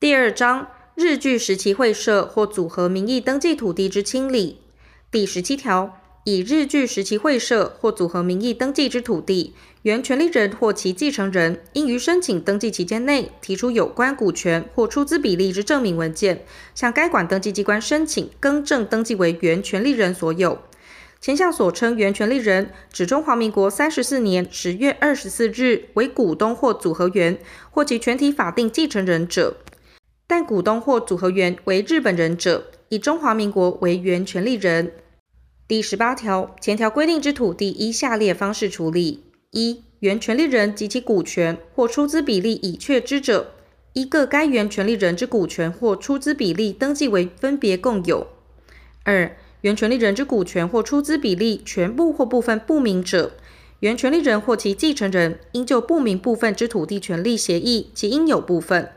第二章日据时期会社或组合名义登记土地之清理。第十七条，以日据时期会社或组合名义登记之土地，原权利人或其继承人应于申请登记期间内提出有关股权或出资比例之证明文件，向该管登记机关申请更正登记为原权利人所有。前项所称原权利人，指中华民国三十四年十月二十四日为股东或组合员或其全体法定继承人者。但股东或组合员为日本人者，以中华民国为原权利人。第十八条，前条规定之土地依下列方式处理：一、原权利人及其股权或出资比例已确知者，依各该原权利人之股权或出资比例登记为分别共有；二、原权利人之股权或出资比例全部或部分不明者，原权利人或其继承人应就不明部分之土地权利协议其应有部分。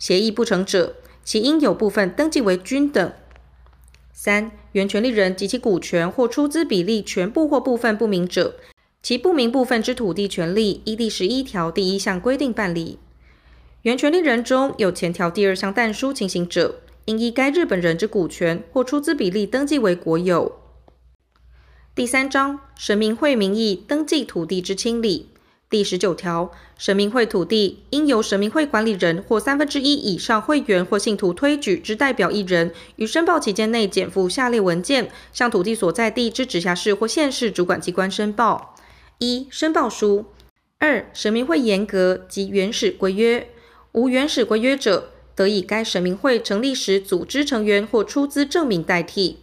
协议不成者，其应有部分登记为均等。三、原权利人及其股权或出资比例全部或部分不明者，其不明部分之土地权利依第十一条第一项规定办理。原权利人中有前条第二项但书情形者，应依该日本人之股权或出资比例登记为国有。第三章神明会名义登记土地之清理。第十九条，神明会土地应由神明会管理人或三分之一以上会员或信徒推举之代表一人，于申报期间内检附下列文件，向土地所在地之直辖市或县市主管机关申报：一、申报书；二、神明会严格及原始规约；无原始规约者，得以该神明会成立时组织成员或出资证明代替。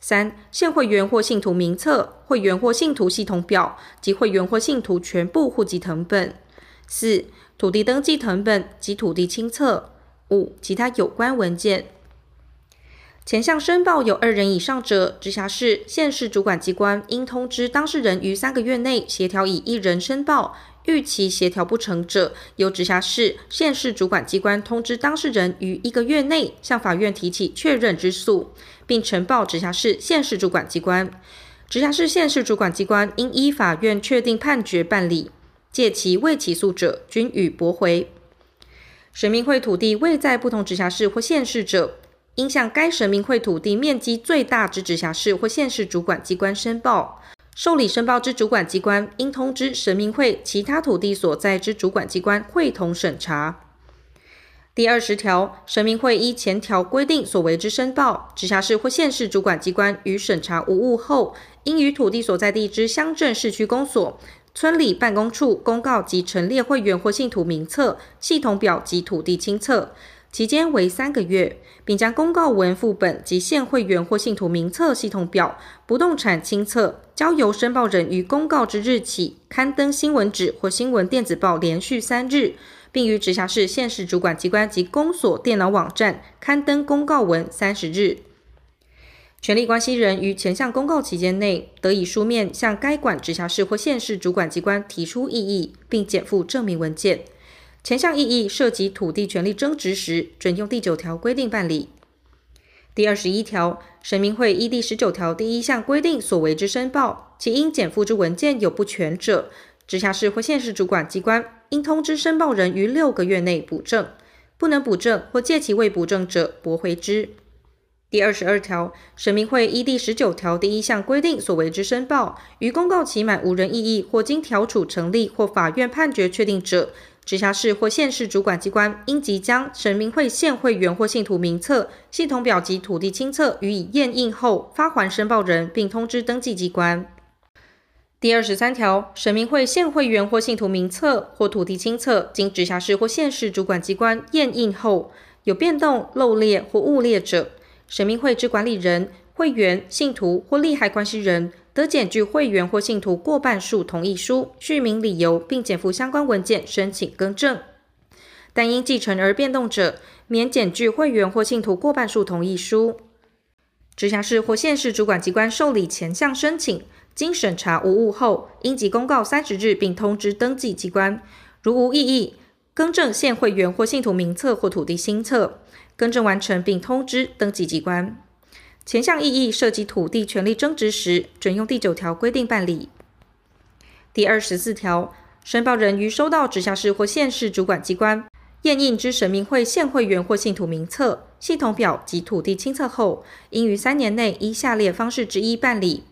三、现会员或信徒名册、会员或信徒系统表及会员或信徒全部户籍成本；四、土地登记成本及土地清册；五、其他有关文件。前项申报有二人以上者，直辖市、县市主管机关应通知当事人于三个月内协调以一人申报。逾期协调不成者，由直辖市、县市主管机关通知当事人于一个月内向法院提起确认之诉，并呈报直辖市、县市主管机关。直辖市、县市主管机关应依法院确定判决办理，借其未起诉者，均予驳回。神明会土地未在不同直辖市或县市者，应向该神明会土地面积最大之直辖市或县市主管机关申报。受理申报之主管机关应通知神明会其他土地所在之主管机关会同审查。第二十条，神明会依前条规定所为之申报，直辖市或县市主管机关与审查无误后，应于土地所在地之乡镇市区公所、村里办公处公告及陈列会员或信徒名册、系统表及土地清册。期间为三个月，并将公告文副本及现会员或信徒名册系统表、不动产清册交由申报人于公告之日起刊登新闻纸或新闻电子报连续三日，并于直辖市、县市主管机关及公所电脑网站刊登公告文三十日。权利关系人于前项公告期间内，得以书面向该管直辖市或县市主管机关提出异议，并检附证明文件。前项异议涉及土地权利争执时，准用第九条规定办理。第二十一条，神明会依第十九条第一项规定所为之申报，其应检附之文件有不全者，直辖市或县市主管机关应通知申报人于六个月内补正，不能补正或届期未补正者，驳回之。第二十二条，神明会依第十九条第一项规定所为之申报，于公告期满无人异议或经调处成立或法院判决确定者，直辖市或县市主管机关应即将神明会现会员或信徒名册、系统表及土地清册予以验印后发还申报人，并通知登记机关。第二十三条，神明会现会员或信徒名册或土地清册经直辖市或县市主管机关验印后有变动、漏列或误列者，神明会之管理人、会员、信徒或利害关系人。得检具会员或信徒过半数同意书，叙明理由，并检附相关文件申请更正。但因继承而变动者，免检具会员或信徒过半数同意书。直辖市或县市主管机关受理前项申请，经审查无误后，应即公告三十日，并通知登记机关。如无异议，更正现会员或信徒名册或土地新册，更正完成并通知登记机关。前项异议涉及土地权利争执时，准用第九条规定办理。第二十四条，申报人于收到直辖市或县市主管机关验印之神明会现会员或信徒名册、系统表及土地清册后，应于三年内依下列方式之一办理：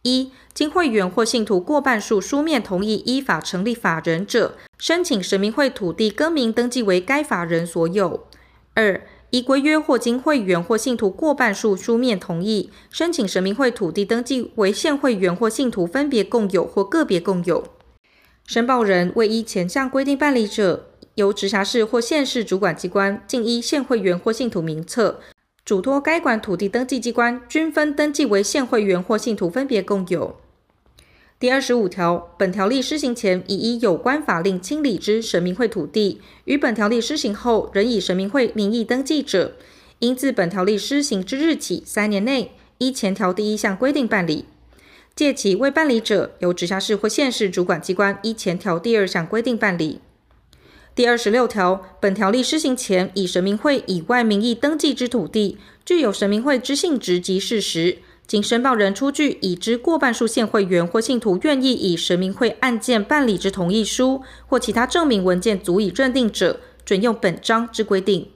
一、经会员或信徒过半数书面同意依法成立法人者，申请神明会土地更名登记为该法人所有；二、依规约或经会员或信徒过半数书面同意，申请神明会土地登记为现会员或信徒分别共有或个别共有。申报人未依前项规定办理者，由直辖市或县市主管机关经依现会员或信徒名册，嘱托该管土地登记机关均分登记为现会员或信徒分别共有。第二十五条，本条例施行前已依有关法令清理之神明会土地，于本条例施行后仍以神明会名义登记者，应自本条例施行之日起三年内，依前条第一项规定办理；届期未办理者，由直辖市或县市主管机关依前条第二项规定办理。第二十六条，本条例施行前以神明会以外名义登记之土地，具有神明会之性质及事实。经申报人出具已知过半数现会员或信徒愿意以神明会案件办理之同意书或其他证明文件足以认定者，准用本章之规定。